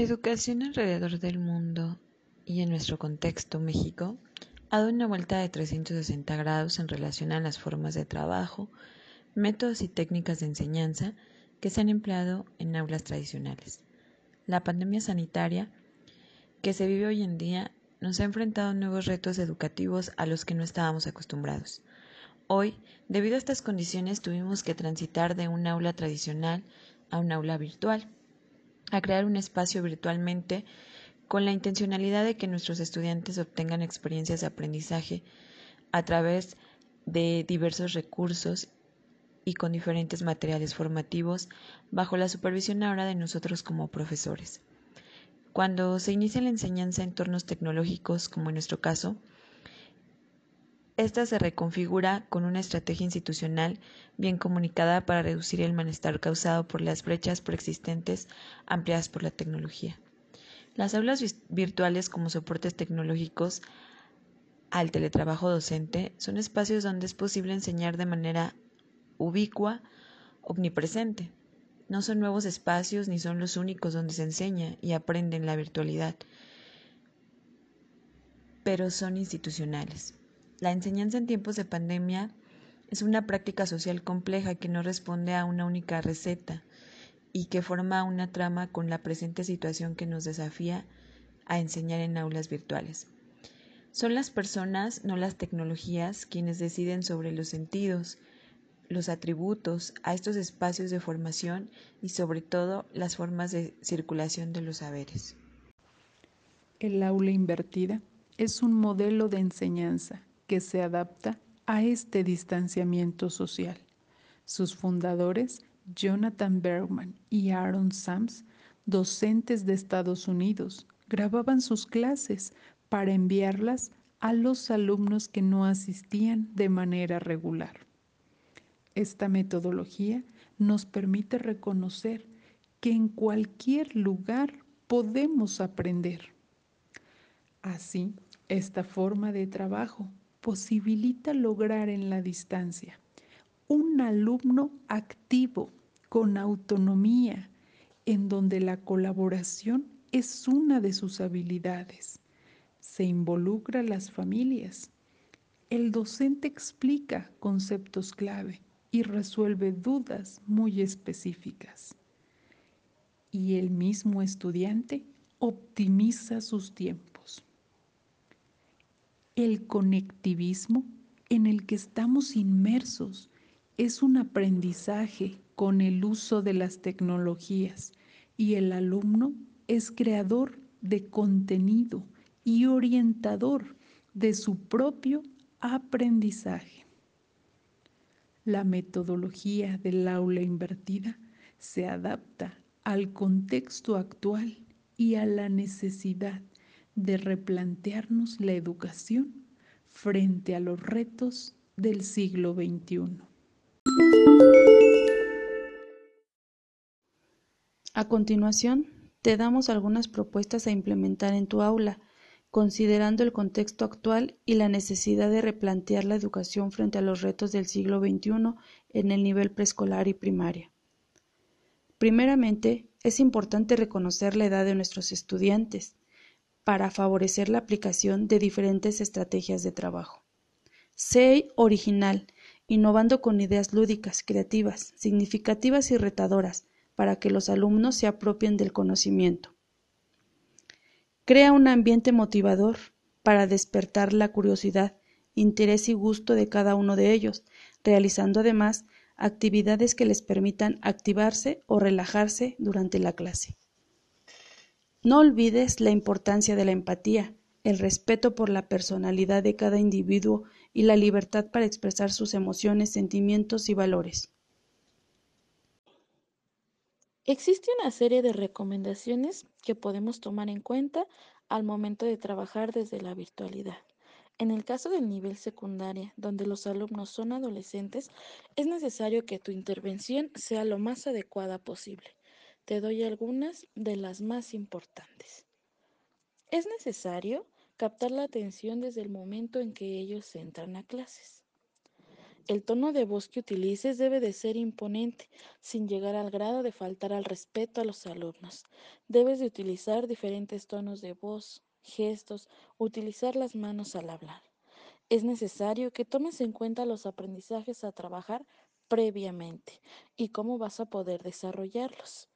La educación alrededor del mundo y en nuestro contexto México ha dado una vuelta de 360 grados en relación a las formas de trabajo, métodos y técnicas de enseñanza que se han empleado en aulas tradicionales. La pandemia sanitaria que se vive hoy en día nos ha enfrentado a nuevos retos educativos a los que no estábamos acostumbrados. Hoy, debido a estas condiciones, tuvimos que transitar de un aula tradicional a un aula virtual a crear un espacio virtualmente con la intencionalidad de que nuestros estudiantes obtengan experiencias de aprendizaje a través de diversos recursos y con diferentes materiales formativos bajo la supervisión ahora de nosotros como profesores. Cuando se inicia la enseñanza en entornos tecnológicos, como en nuestro caso, esta se reconfigura con una estrategia institucional bien comunicada para reducir el malestar causado por las brechas preexistentes ampliadas por la tecnología. Las aulas virtuales como soportes tecnológicos al teletrabajo docente son espacios donde es posible enseñar de manera ubicua, omnipresente. No son nuevos espacios ni son los únicos donde se enseña y aprende en la virtualidad, pero son institucionales. La enseñanza en tiempos de pandemia es una práctica social compleja que no responde a una única receta y que forma una trama con la presente situación que nos desafía a enseñar en aulas virtuales. Son las personas, no las tecnologías, quienes deciden sobre los sentidos, los atributos a estos espacios de formación y sobre todo las formas de circulación de los saberes. El aula invertida es un modelo de enseñanza que se adapta a este distanciamiento social. Sus fundadores, Jonathan Bergman y Aaron Sams, docentes de Estados Unidos, grababan sus clases para enviarlas a los alumnos que no asistían de manera regular. Esta metodología nos permite reconocer que en cualquier lugar podemos aprender. Así, esta forma de trabajo posibilita lograr en la distancia un alumno activo, con autonomía, en donde la colaboración es una de sus habilidades. Se involucra las familias. El docente explica conceptos clave y resuelve dudas muy específicas. Y el mismo estudiante optimiza sus tiempos el conectivismo en el que estamos inmersos es un aprendizaje con el uso de las tecnologías y el alumno es creador de contenido y orientador de su propio aprendizaje. La metodología del aula invertida se adapta al contexto actual y a la necesidad de replantearnos la educación frente a los retos del siglo XXI. A continuación, te damos algunas propuestas a implementar en tu aula, considerando el contexto actual y la necesidad de replantear la educación frente a los retos del siglo XXI en el nivel preescolar y primaria. Primeramente, es importante reconocer la edad de nuestros estudiantes para favorecer la aplicación de diferentes estrategias de trabajo. Sé original, innovando con ideas lúdicas, creativas, significativas y retadoras para que los alumnos se apropien del conocimiento. Crea un ambiente motivador para despertar la curiosidad, interés y gusto de cada uno de ellos, realizando además actividades que les permitan activarse o relajarse durante la clase. No olvides la importancia de la empatía, el respeto por la personalidad de cada individuo y la libertad para expresar sus emociones, sentimientos y valores. Existe una serie de recomendaciones que podemos tomar en cuenta al momento de trabajar desde la virtualidad. En el caso del nivel secundaria, donde los alumnos son adolescentes, es necesario que tu intervención sea lo más adecuada posible. Te doy algunas de las más importantes. Es necesario captar la atención desde el momento en que ellos entran a clases. El tono de voz que utilices debe de ser imponente, sin llegar al grado de faltar al respeto a los alumnos. Debes de utilizar diferentes tonos de voz, gestos, utilizar las manos al hablar. Es necesario que tomes en cuenta los aprendizajes a trabajar previamente y cómo vas a poder desarrollarlos.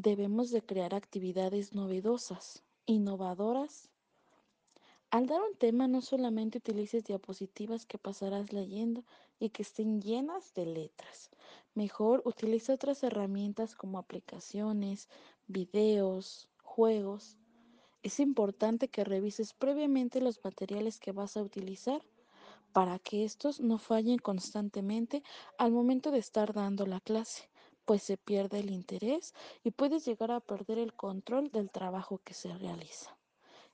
Debemos de crear actividades novedosas, innovadoras. Al dar un tema no solamente utilices diapositivas que pasarás leyendo y que estén llenas de letras. Mejor utiliza otras herramientas como aplicaciones, videos, juegos. Es importante que revises previamente los materiales que vas a utilizar para que estos no fallen constantemente al momento de estar dando la clase pues se pierde el interés y puedes llegar a perder el control del trabajo que se realiza.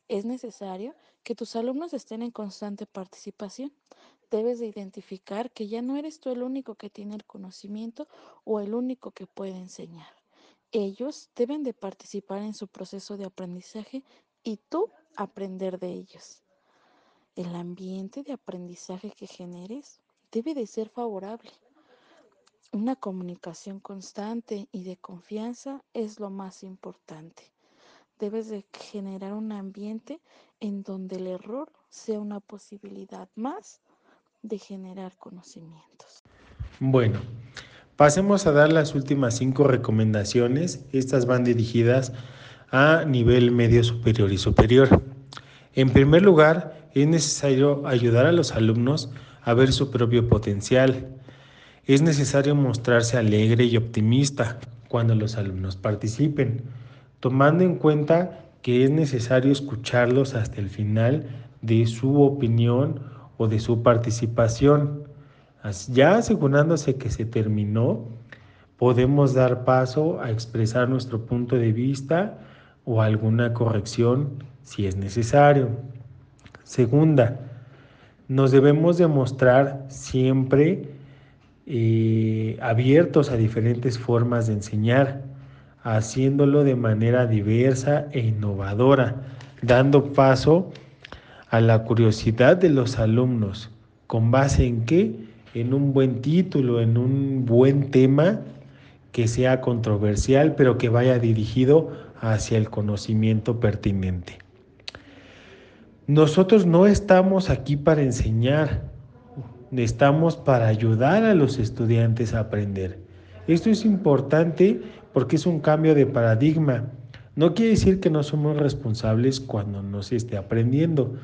Es necesario que tus alumnos estén en constante participación. Debes de identificar que ya no eres tú el único que tiene el conocimiento o el único que puede enseñar. Ellos deben de participar en su proceso de aprendizaje y tú aprender de ellos. El ambiente de aprendizaje que generes debe de ser favorable una comunicación constante y de confianza es lo más importante. Debes de generar un ambiente en donde el error sea una posibilidad más de generar conocimientos. Bueno, pasemos a dar las últimas cinco recomendaciones. Estas van dirigidas a nivel medio superior y superior. En primer lugar, es necesario ayudar a los alumnos a ver su propio potencial es necesario mostrarse alegre y optimista cuando los alumnos participen, tomando en cuenta que es necesario escucharlos hasta el final de su opinión o de su participación. Ya asegurándose que se terminó, podemos dar paso a expresar nuestro punto de vista o alguna corrección si es necesario. Segunda, nos debemos demostrar siempre eh, abiertos a diferentes formas de enseñar, haciéndolo de manera diversa e innovadora, dando paso a la curiosidad de los alumnos. ¿Con base en qué? En un buen título, en un buen tema que sea controversial, pero que vaya dirigido hacia el conocimiento pertinente. Nosotros no estamos aquí para enseñar, estamos para ayudar a los estudiantes a aprender. Esto es importante porque es un cambio de paradigma. No quiere decir que no somos responsables cuando no se esté aprendiendo.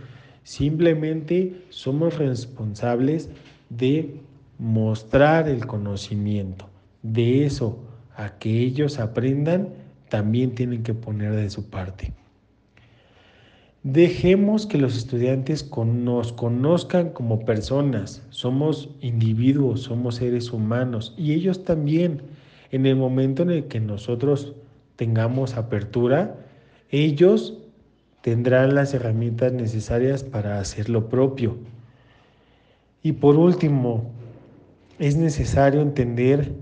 Simplemente somos responsables de mostrar el conocimiento. De eso a que ellos aprendan, también tienen que poner de su parte. Dejemos que los estudiantes nos conozcan como personas, somos individuos, somos seres humanos y ellos también. En el momento en el que nosotros tengamos apertura, ellos tendrán las herramientas necesarias para hacer lo propio. Y por último, es necesario entender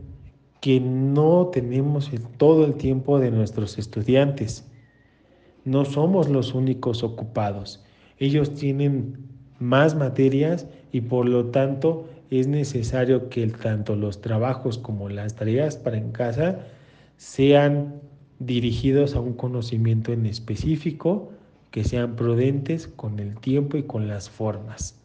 que no tenemos todo el tiempo de nuestros estudiantes no somos los únicos ocupados. Ellos tienen más materias y por lo tanto es necesario que tanto los trabajos como las tareas para en casa sean dirigidos a un conocimiento en específico, que sean prudentes con el tiempo y con las formas.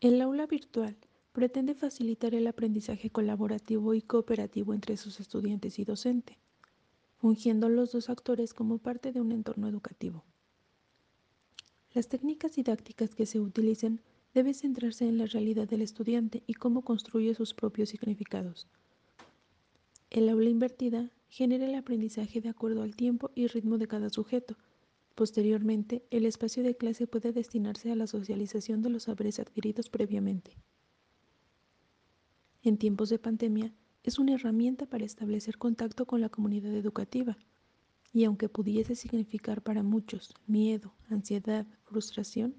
El aula virtual pretende facilitar el aprendizaje colaborativo y cooperativo entre sus estudiantes y docente, fungiendo los dos actores como parte de un entorno educativo. Las técnicas didácticas que se utilicen deben centrarse en la realidad del estudiante y cómo construye sus propios significados. El aula invertida genera el aprendizaje de acuerdo al tiempo y ritmo de cada sujeto. Posteriormente, el espacio de clase puede destinarse a la socialización de los saberes adquiridos previamente en tiempos de pandemia es una herramienta para establecer contacto con la comunidad educativa. Y aunque pudiese significar para muchos miedo, ansiedad, frustración,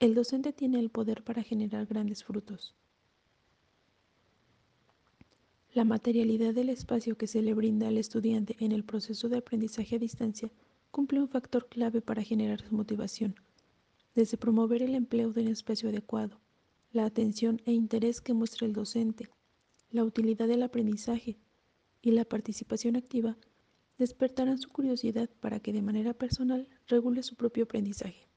el docente tiene el poder para generar grandes frutos. La materialidad del espacio que se le brinda al estudiante en el proceso de aprendizaje a distancia cumple un factor clave para generar su motivación, desde promover el empleo de un espacio adecuado, la atención e interés que muestra el docente, la utilidad del aprendizaje y la participación activa, despertarán su curiosidad para que de manera personal regule su propio aprendizaje.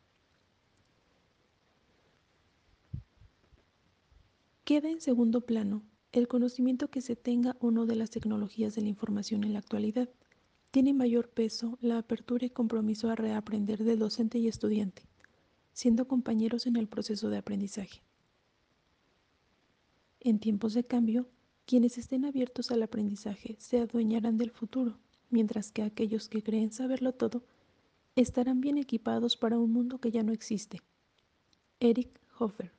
Queda en segundo plano el conocimiento que se tenga o no de las tecnologías de la información en la actualidad. Tiene mayor peso la apertura y compromiso a reaprender del docente y estudiante, siendo compañeros en el proceso de aprendizaje. En tiempos de cambio, quienes estén abiertos al aprendizaje se adueñarán del futuro, mientras que aquellos que creen saberlo todo estarán bien equipados para un mundo que ya no existe. Eric Hoffer.